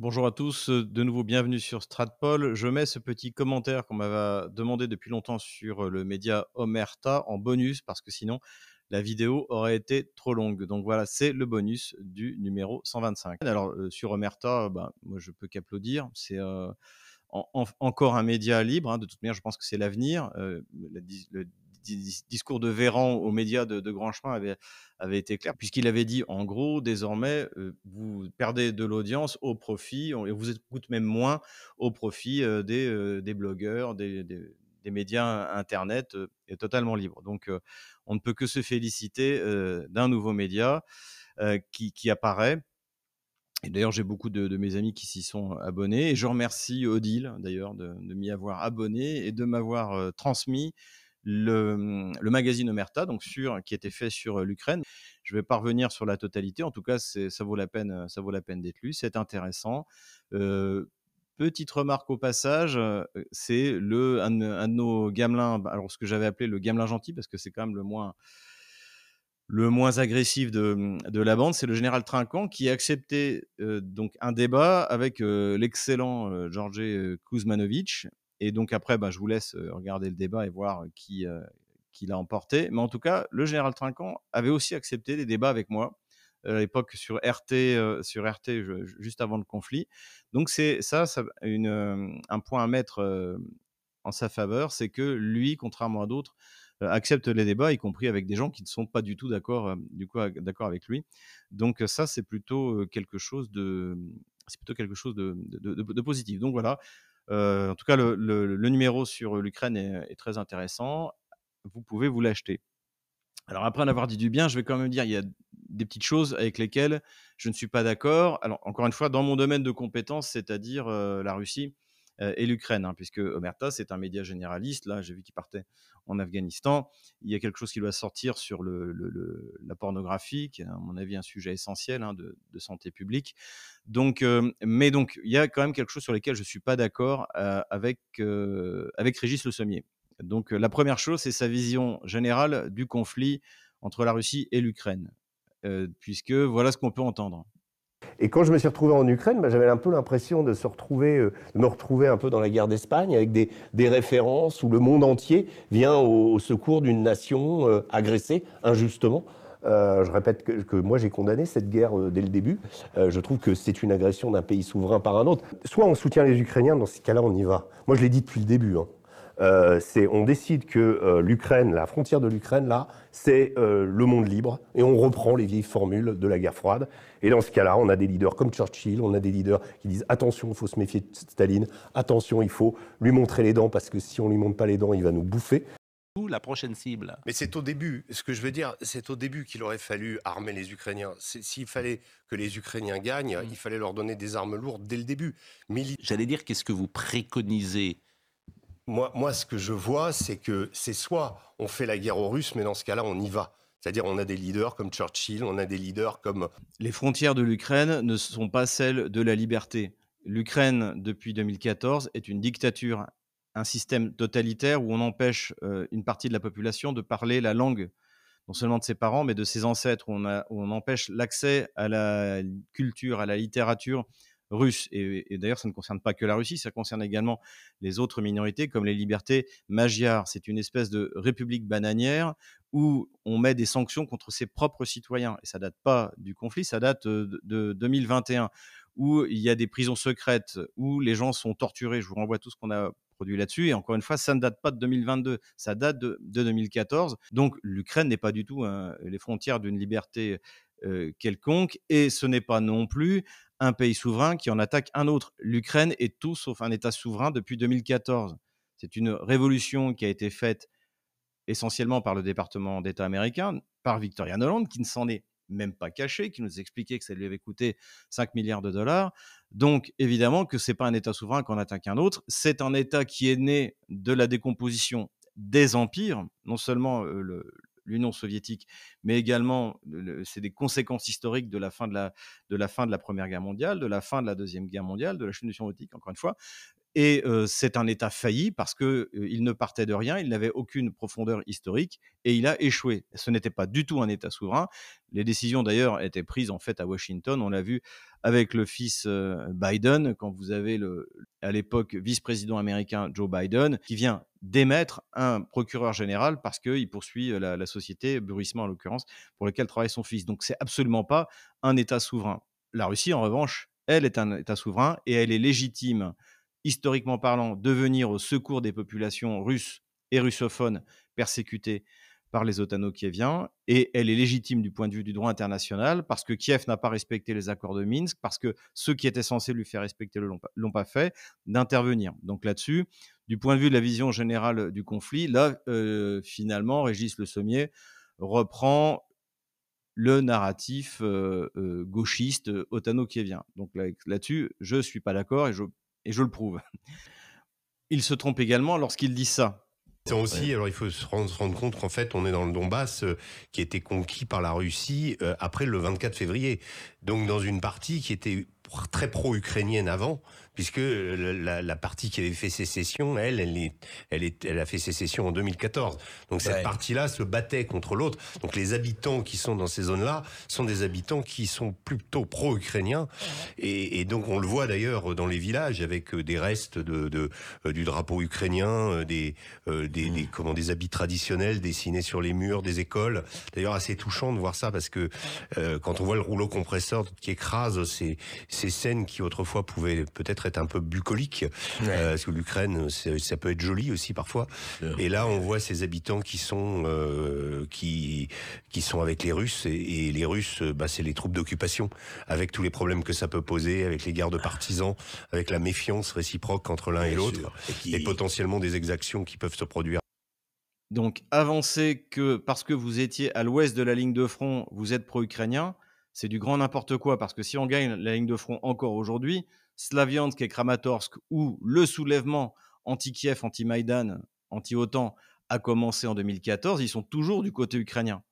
Bonjour à tous, de nouveau bienvenue sur Stratpol. Je mets ce petit commentaire qu'on m'avait demandé depuis longtemps sur le média Omerta en bonus parce que sinon la vidéo aurait été trop longue. Donc voilà, c'est le bonus du numéro 125. Alors sur Omerta, ben, moi je peux qu'applaudir. C'est encore un média libre. Hein. De toute manière, je pense que c'est l'avenir. Discours de Véran aux médias de, Grand Chemin avait, été clair, puisqu'il avait dit en gros, désormais, vous perdez de l'audience au profit, et vous écoute même moins au profit des, des, blogueurs, des, médias Internet, est totalement libre. Donc, on ne peut que se féliciter d'un nouveau média qui, apparaît. Et d'ailleurs, j'ai beaucoup de, mes amis qui s'y sont abonnés. Et je remercie Odile, d'ailleurs, de m'y avoir abonné et de m'avoir transmis le, le, magazine Omerta, donc sur, qui était fait sur l'Ukraine. Je vais pas revenir sur la totalité. En tout cas, ça vaut la peine, ça vaut la peine d'être lu. C'est intéressant. petite remarque au passage, c'est le un, de nos gamelins, bah, alors ce que j'avais appelé le gamelin gentil, parce que c'est quand même le moins le moins agressif de, de la bande, c'est le général Trinquant qui a accepté donc un débat avec l'excellent Georges Kuzmanovic et donc après, bah, je vous laisse regarder le débat et voir qui, qui l'a emporté. Mais en tout cas, le général Trinquant avait aussi accepté des débats avec moi à l'époque sur RT, sur RT juste avant le conflit. Donc c'est ça, un point à mettre en sa faveur, c'est que lui, contrairement à d'autres, accepte les débats, y compris avec des gens qui ne sont pas du tout d'accord, du avec lui. Donc ça, c'est plutôt quelque chose de, plutôt quelque chose de positif. Donc voilà, en tout cas, le, numéro sur l'Ukraine est, très intéressant. Vous pouvez vous l'acheter. Alors après en avoir dit du bien, je vais quand même dire, il y a des petites choses avec lesquelles je ne suis pas d'accord. Alors encore une fois, dans mon domaine de compétence, c'est-à-dire la Russie, euh, et l'Ukraine, hein, puisque Omerta, c'est un média généraliste. Là, j'ai vu qu'il partait en Afghanistan. Il y a quelque chose qui doit sortir sur la pornographie, qui est, à mon avis, un sujet essentiel hein, de, santé publique. Donc, euh, mais donc, il y a quand même quelque chose sur lequel je ne suis pas d'accord euh, avec, avec Régis Le Sommier. Donc, la première chose, c'est sa vision générale du conflit entre la Russie et l'Ukraine, puisque voilà ce qu'on peut entendre. Et quand je me suis retrouvé en Ukraine, bah, j'avais un peu l'impression de, se retrouver, euh, de me retrouver un peu dans la guerre d'Espagne avec des, références où le monde entier vient au, secours d'une nation euh, agressée injustement. Euh, je répète que, moi j'ai condamné cette guerre dès le début. Je trouve que c'est une agression d'un pays souverain par un autre. Soit on soutient les Ukrainiens, dans ces cas-là on y va. Moi je l'ai dit depuis le début. Hein. Euh, on décide que euh, l'Ukraine, la frontière de l'Ukraine, là, c'est euh, le monde libre, et on reprend les vieilles formules de la guerre froide. Et dans ce cas-là, on a des leaders comme Churchill, on a des leaders qui disent attention, il faut se méfier de Staline, attention, il faut lui montrer les dents, parce que si on lui montre pas les dents, il va nous bouffer. La prochaine cible. Mais c'est au début, ce que je veux dire, c'est au début qu'il aurait fallu armer les Ukrainiens. S'il fallait que les Ukrainiens gagnent, mm. il fallait leur donner des armes lourdes dès le début. J'allais dire, qu'est-ce que vous préconisez moi, moi, ce que je vois, c'est que c'est soit on fait la guerre aux Russes, mais dans ce cas-là, on y va. C'est-à-dire, on a des leaders comme Churchill, on a des leaders comme. Les frontières de l'Ukraine ne sont pas celles de la liberté. L'Ukraine, depuis 2014, est une dictature, un système totalitaire où on empêche euh, une partie de la population de parler la langue, non seulement de ses parents, mais de ses ancêtres, où on, a, où on empêche l'accès à la culture, à la littérature, Et, d'ailleurs, ça ne concerne pas que la Russie, ça concerne également les autres minorités comme les libertés magyares. C'est une espèce de république bananière où on met des sanctions contre ses propres citoyens. Et ça date pas du conflit, ça date de, de 2021 où il y a des prisons secrètes, où les gens sont torturés. Je vous renvoie tout ce qu'on a produit là-dessus. Et encore une fois, ça ne date pas de 2022, ça date de, 2014. Donc l'Ukraine n'est pas du tout hein, les frontières d'une liberté euh, quelconque, et ce n'est pas non plus un pays souverain qui en attaque un autre. L'Ukraine est tout sauf un État souverain depuis 2014. C'est une révolution qui a été faite essentiellement par le département d'État américain, par Victoria Noland, qui ne s'en est même pas caché, qui nous expliquait que ça lui avait coûté 5 milliards de dollars. Donc évidemment que ce n'est pas un État souverain qu'on attaque un autre, c'est un État qui est né de la décomposition des empires, non seulement euh, le, l'Union soviétique, mais également c'est des conséquences historiques de la fin de la de la fin de la Première Guerre mondiale, de la fin de la Deuxième Guerre mondiale, de la chute de soviétique encore une fois. Et c'est un État failli parce qu'il il ne partait de rien, il n'avait aucune profondeur historique et il a échoué. Ce n'était pas du tout un État souverain. Les décisions d'ailleurs étaient prises en fait à Washington. On l'a vu avec le fils Biden, quand vous avez à l'époque vice-président américain Joe Biden, qui vient d'émettre un procureur général parce qu'il poursuit la, la société, Burissement en l'occurrence, pour lequel travaille son fils. Donc c'est absolument pas un État souverain. La Russie, en revanche, elle est un État souverain et elle est légitime historiquement parlant, de venir au secours des populations russes et russophones persécutées par les otano-kieviens, et elle est légitime du point de vue du droit international, parce que Kiev n'a pas respecté les accords de Minsk, parce que ceux qui étaient censés lui faire respecter ne l'ont pas fait, d'intervenir. Donc là-dessus, du point de vue de la vision générale du conflit, là, euh, finalement, Régis Le Sommier reprend le narratif euh, euh, gauchiste otano-kievien. Donc là-dessus, je ne suis pas d'accord et je et je le prouve. Il se trompe également lorsqu'il dit ça. Aussi, alors il faut se rendre, compte qu'en fait, on est dans le Donbass euh, qui a été conquis par la Russie euh, après le 24 février. Donc dans une partie qui était très pro-ukrainienne avant, puisque la, la, partie qui avait fait sécession, elle, elle, est, elle, est, elle a fait sécession en 2014. Donc cette partie-là se battait contre l'autre. Donc les habitants qui sont dans ces zones-là sont des habitants qui sont plutôt pro-ukrainiens. Et, et, donc on le voit d'ailleurs dans les villages avec euh, des restes de, de euh, du drapeau ukrainien, euh, des, des, des, mm. comment, des habits traditionnels dessinés sur les murs des écoles. D'ailleurs assez touchant de voir ça parce que quand on voit le rouleau compresseur qui écrase ces, ces scènes qui autrefois pouvaient peut-être être un peu bucolique, euh, parce que l'Ukraine, ça peut être joli aussi parfois. Et là, on voit ces habitants qui sont euh, qui qui sont avec les Russes et, les Russes, bah, c'est les troupes d'occupation, avec tous les problèmes que ça peut poser, avec les guerres de partisans, avec la méfiance réciproque entre l'un et l'autre, et, potentiellement des exactions qui peuvent se produire. Donc, avancer que parce que vous étiez à l'ouest de la ligne de front, vous êtes pro-ukrainien, c'est du grand n'importe quoi, parce que si on gagne la ligne de front encore aujourd'hui, Slaviansk et Kramatorsk, où le soulèvement anti-Kiev, anti-Maïdan, anti-OTAN a commencé en 2014, ils sont toujours du côté ukrainien.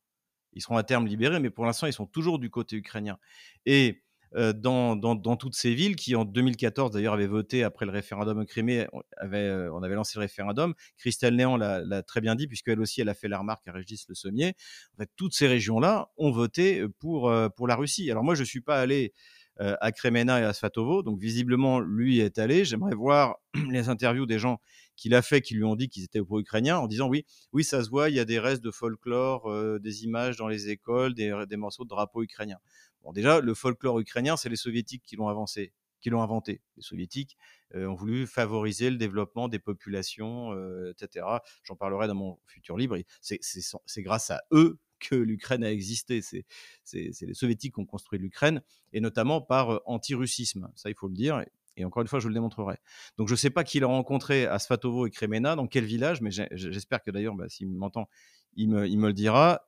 Ils seront à terme libérés, mais pour l'instant, ils sont toujours du côté ukrainien. Et euh, dans, toutes ces villes qui, en 2014, d'ailleurs, avaient voté après le référendum Crimée, on avait, euh, lancé le référendum. Christelle Néant l'a très bien dit, puisqu'elle aussi, elle a fait la remarque à Régis Le Sommier. En fait, toutes ces régions-là ont voté pour, euh, pour la Russie. Alors moi, je ne suis pas allé à Kremena et à Sfatovo. Donc visiblement, lui est allé. J'aimerais voir les interviews des gens qu'il a fait, qui lui ont dit qu'ils étaient pro-ukrainiens, en disant oui, oui, ça se voit, il y a des restes de folklore, euh, des images dans les écoles, des, morceaux de drapeaux ukrainiens. Bon, déjà, le folklore ukrainien, c'est les soviétiques qui l'ont avancé qui l'ont inventé. Les soviétiques euh, ont voulu favoriser le développement des populations, etc. J'en parlerai dans mon futur livre. C'est grâce à eux que l'Ukraine a existé. C'est les soviétiques qui ont construit l'Ukraine, et notamment par euh, anti-russisme. Ça, il faut le dire. Et encore une fois, je le démontrerai. Donc, je ne sais pas qui l'a rencontré à Svatovo et Kremena, dans quel village, mais j'espère que d'ailleurs, bah, s'il m'entend, il me, le dira.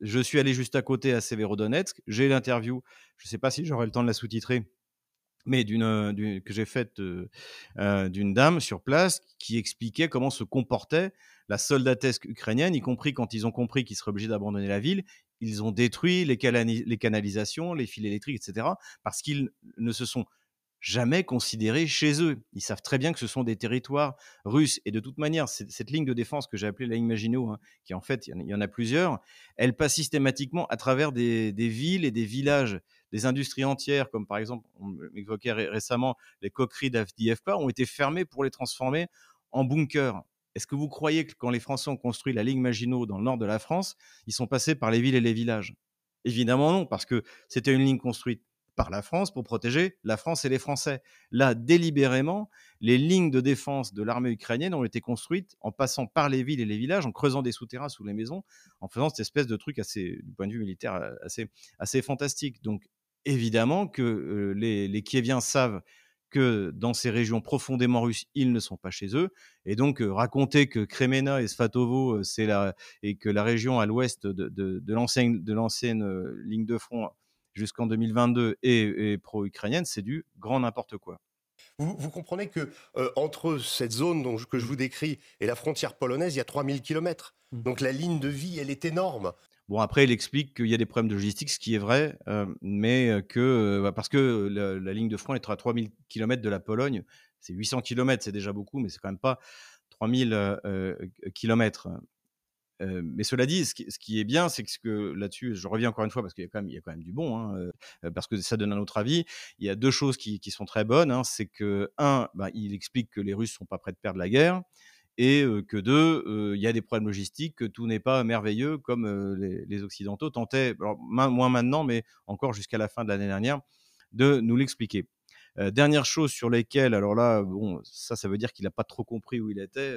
Je suis allé juste à côté à Severodonetsk. J'ai l'interview. Je ne sais pas si j'aurai le temps de la sous-titrer mais d'une, que j'ai faite euh, d'une dame sur place qui expliquait comment se comportait la soldatesque ukrainienne, y compris quand ils ont compris qu'ils seraient obligés d'abandonner la ville. Ils ont détruit les, les canalisations, les fils électriques, etc., parce qu'ils ne se sont jamais considérés chez eux. Ils savent très bien que ce sont des territoires russes. Et de toute manière, cette ligne de défense que j'ai appelée la ligne Maginot, hein, qui en fait, il y en a plusieurs, elle passe systématiquement à travers des, villes et des villages, des industries entières, comme par exemple, on évoquait récemment, les coqueries d'Avdiivka, ont été fermées pour les transformer en bunkers. Est-ce que vous croyez que quand les Français ont construit la ligne Maginot dans le nord de la France, ils sont passés par les villes et les villages? Évidemment non, parce que c'était une ligne construite par la France pour protéger la France et les Français. Là, délibérément, les lignes de défense de l'armée ukrainienne ont été construites en passant par les villes et les villages, en creusant des souterrains sous les maisons, en faisant cette espèce de truc assez, du point de vue militaire, euh, assez, assez fantastique. Donc, évidemment que euh, les, Kieviens savent que dans ces régions profondément russes, ils ne sont pas chez eux. Et donc, euh, raconter que Kremena et Svatovo, c'est la, et que la région à l'ouest de l'ancienne ligne de front jusqu'en 2022 et, pro-ukrainienne, c'est du grand n'importe quoi. Vous, comprenez que euh, entre cette zone dont que je vous décris et la frontière polonaise, il y a 3000 km. Mmh. Donc la ligne de vie, elle est énorme. Bon, après, il explique qu'il y a des problèmes de logistique, ce qui est vrai, euh, mais euh, que euh, bah, parce que la, la ligne de front est à 3000 km de la Pologne, c'est 800 km, c'est déjà beaucoup, mais c'est quand même pas 3000 euh, euh, km. Mais cela dit, ce qui, est bien, c'est que, là-dessus, je reviens encore une fois parce qu'il y a quand même, du bon, hein, parce que ça donne un autre avis. Il y a deux choses qui, sont très bonnes. Hein, c'est que un, bah, il explique que les Russes sont pas prêts de perdre la guerre, et que deux, il y a des problèmes logistiques, que tout n'est pas merveilleux comme les, Occidentaux tentaient, moins maintenant, mais encore jusqu'à la fin de l'année dernière, de nous l'expliquer. Dernière chose sur lesquelles, alors là, bon, ça, ça veut dire qu'il n'a pas trop compris où il était.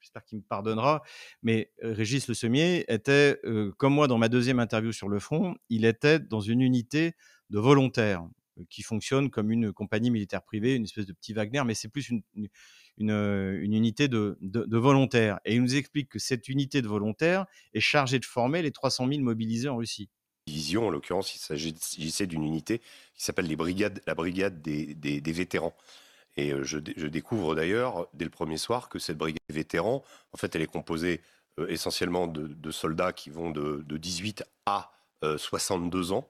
J'espère qu'il me pardonnera. Mais euh, Régis Le Sommier était, euh, comme moi dans ma deuxième interview sur le front, il était dans une unité de volontaires euh, qui fonctionne comme une compagnie militaire privée, une espèce de petit Wagner, mais c'est plus une, une, unité de volontaires. Et il nous explique que cette unité de volontaires est chargée de former les 300 000 mobilisés en Russie. division. En l'occurrence, il s'agissait d'une unité qui s'appelle les brigades, la brigade des, des- des vétérans. Et euh, je, dé- je découvre d'ailleurs, dès le premier soir, que cette brigade des vétérans, en fait, elle est composée euh, essentiellement de, soldats qui vont de, de 18 à euh, 62 ans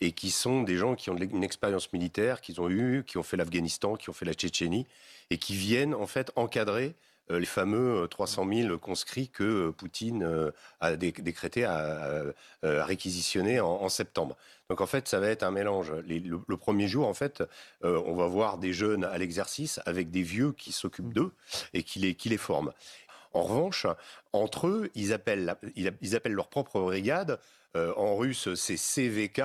et qui sont des gens qui ont une expérience militaire, qu'ils ont eu, qui ont fait l'Afghanistan, qui ont fait la Tchétchénie et qui viennent en fait encadrer euh, les fameux euh, 300 000 conscrits que euh, Poutine euh, a dé- décrété à, à- euh, réquisitionner en, en septembre. Donc en fait, ça va être un mélange. Les- le, le premier jour, en fait, euh, on va voir des jeunes à l'exercice avec des vieux qui s'occupent d'eux et qui les, qui les forment. En revanche, entre eux, ils appellent, ils appellent leur propre brigade. euh, en russe, c'est CVK,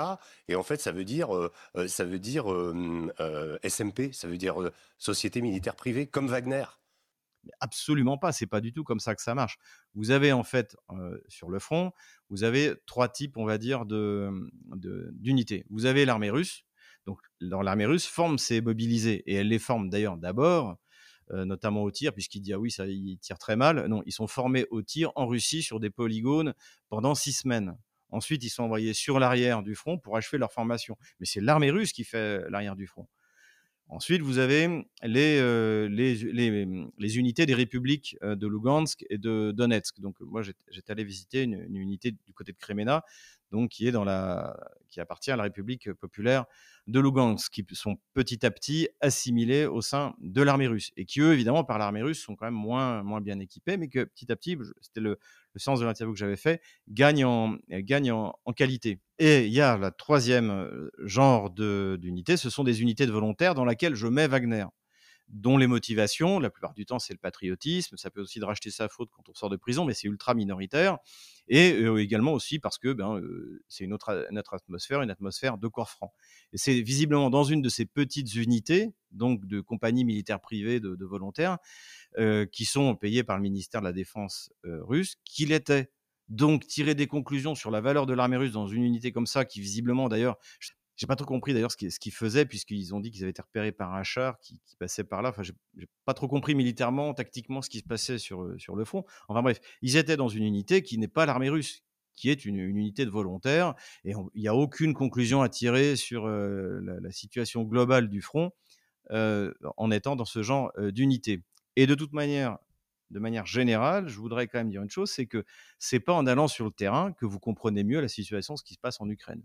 et en fait, ça veut dire, euh, euh, ça veut dire euh, euh, SMP, ça veut dire euh, Société militaire privée, comme Wagner. Absolument pas, c'est pas du tout comme ça que ça marche. Vous avez en fait sur le front, vous avez trois types, on va dire, de- d'unités. Vous avez l'armée russe, donc l'armée russe forme ses mobilisés et elle les forme d'ailleurs d'abord, notamment au tir, puisqu'il dit ah oui ça ils tirent très mal. Non, ils sont formés au tir en Russie sur des polygones pendant six semaines. Ensuite, ils sont envoyés sur l'arrière du front pour achever leur formation. Mais c'est l'armée russe qui fait l'arrière du front. Ensuite, vous avez les, euh, les, unités des républiques de Lugansk et de Donetsk. Donc, moi, j'étais j'étais allé visiter une, une unité du côté de Kremena, donc qui est appartient à la République populaire de Lugansk, qui sont petit à petit assimilés au sein de l'armée russe et qui, eux, évidemment, par l'armée russe, sont quand même moins, moins bien équipés, mais que petit à petit, c'était le, sens de l'interview que j'avais fait, gagnent en, en, qualité. Et il y a la troisième euh, genre d'unité, ce sont des unités de volontaires dans laquelle je mets Wagner dont les motivations, la plupart du temps, c'est le patriotisme. Ça peut aussi de racheter sa faute quand on sort de prison, mais c'est ultra minoritaire. Et euh, également aussi parce que ben, euh, c'est une autre, atmosphère, une atmosphère de corps franc. Et c'est visiblement dans une de ces petites unités, donc de compagnies militaires privées de, volontaires, euh, qui sont payées par le ministère de la Défense russe, qu'il était. Donc, tirer des conclusions sur la valeur de l'armée russe dans une unité comme ça, qui visiblement d'ailleurs, j'ai pas trop compris d'ailleurs ce qu'ils faisaient, puisqu'ils ont dit qu'ils avaient été repérés par un char qui, passait par là. Enfin, j'ai pas trop compris militairement, tactiquement, ce qui se passait sur, euh, sur le front. Enfin bref, ils étaient dans une unité qui n'est pas l'armée russe, qui est une, unité de volontaires, et il n'y a aucune conclusion à tirer sur euh, la, situation globale du front euh, en étant dans ce genre d'unité. Et de toute manière, de manière générale, je voudrais quand même dire une chose, c'est que c'est pas en allant sur le terrain que vous comprenez mieux la situation, ce qui se passe en Ukraine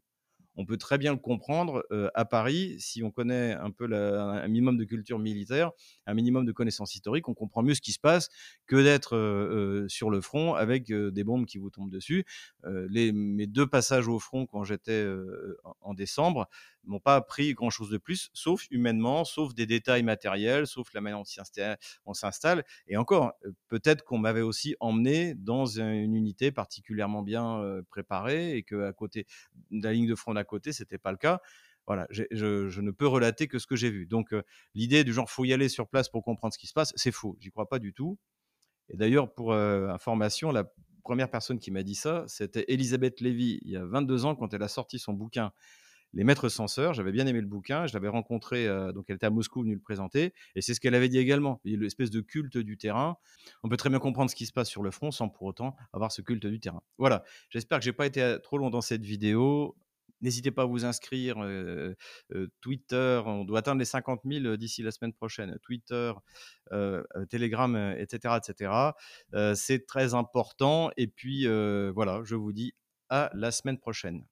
on peut très bien le comprendre à Paris si on connaît un peu la- un minimum de culture militaire, un minimum de connaissances historiques, on comprend mieux ce qui se passe que d'être sur le front avec des bombes qui vous tombent dessus. Les, mes deux passages au front quand j'étais en décembre m'ont pas appris grand chose de plus, sauf humainement, sauf des détails matériels, sauf la manière dont on s'insta- on s'installe. Et encore, peut-être qu'on m'avait aussi emmené dans un- une unité particulièrement bien préparée et que à côté de la ligne de front d'à côté, c'était pas le cas. Voilà, je, ne peux relater que ce que j'ai vu. Donc, l'idée du genre faut y aller sur place pour comprendre ce qui se passe, c'est faux. J'y crois pas du tout. Et d'ailleurs, pour information, la première personne qui m'a dit ça, c'était Elisabeth Lévy, il y a 22 ans, quand elle a sorti son bouquin Les Maîtres Censeurs. J'avais bien aimé le bouquin, je l'avais rencontré, euh, donc elle était à Moscou venue le présenter, et c'est ce qu'elle avait dit également. L'espèce de culte du terrain. On peut très bien comprendre ce qui se passe sur le front sans pour autant avoir ce culte du terrain. Voilà, j'espère que j'ai pas été euh, trop long dans cette vidéo. N'hésitez pas à vous inscrire. euh, Twitter, on doit atteindre les 50 000 d'ici la semaine prochaine. Twitter, Telegram, etc. etc. C'est très important. Et puis, voilà, je vous dis à la semaine prochaine.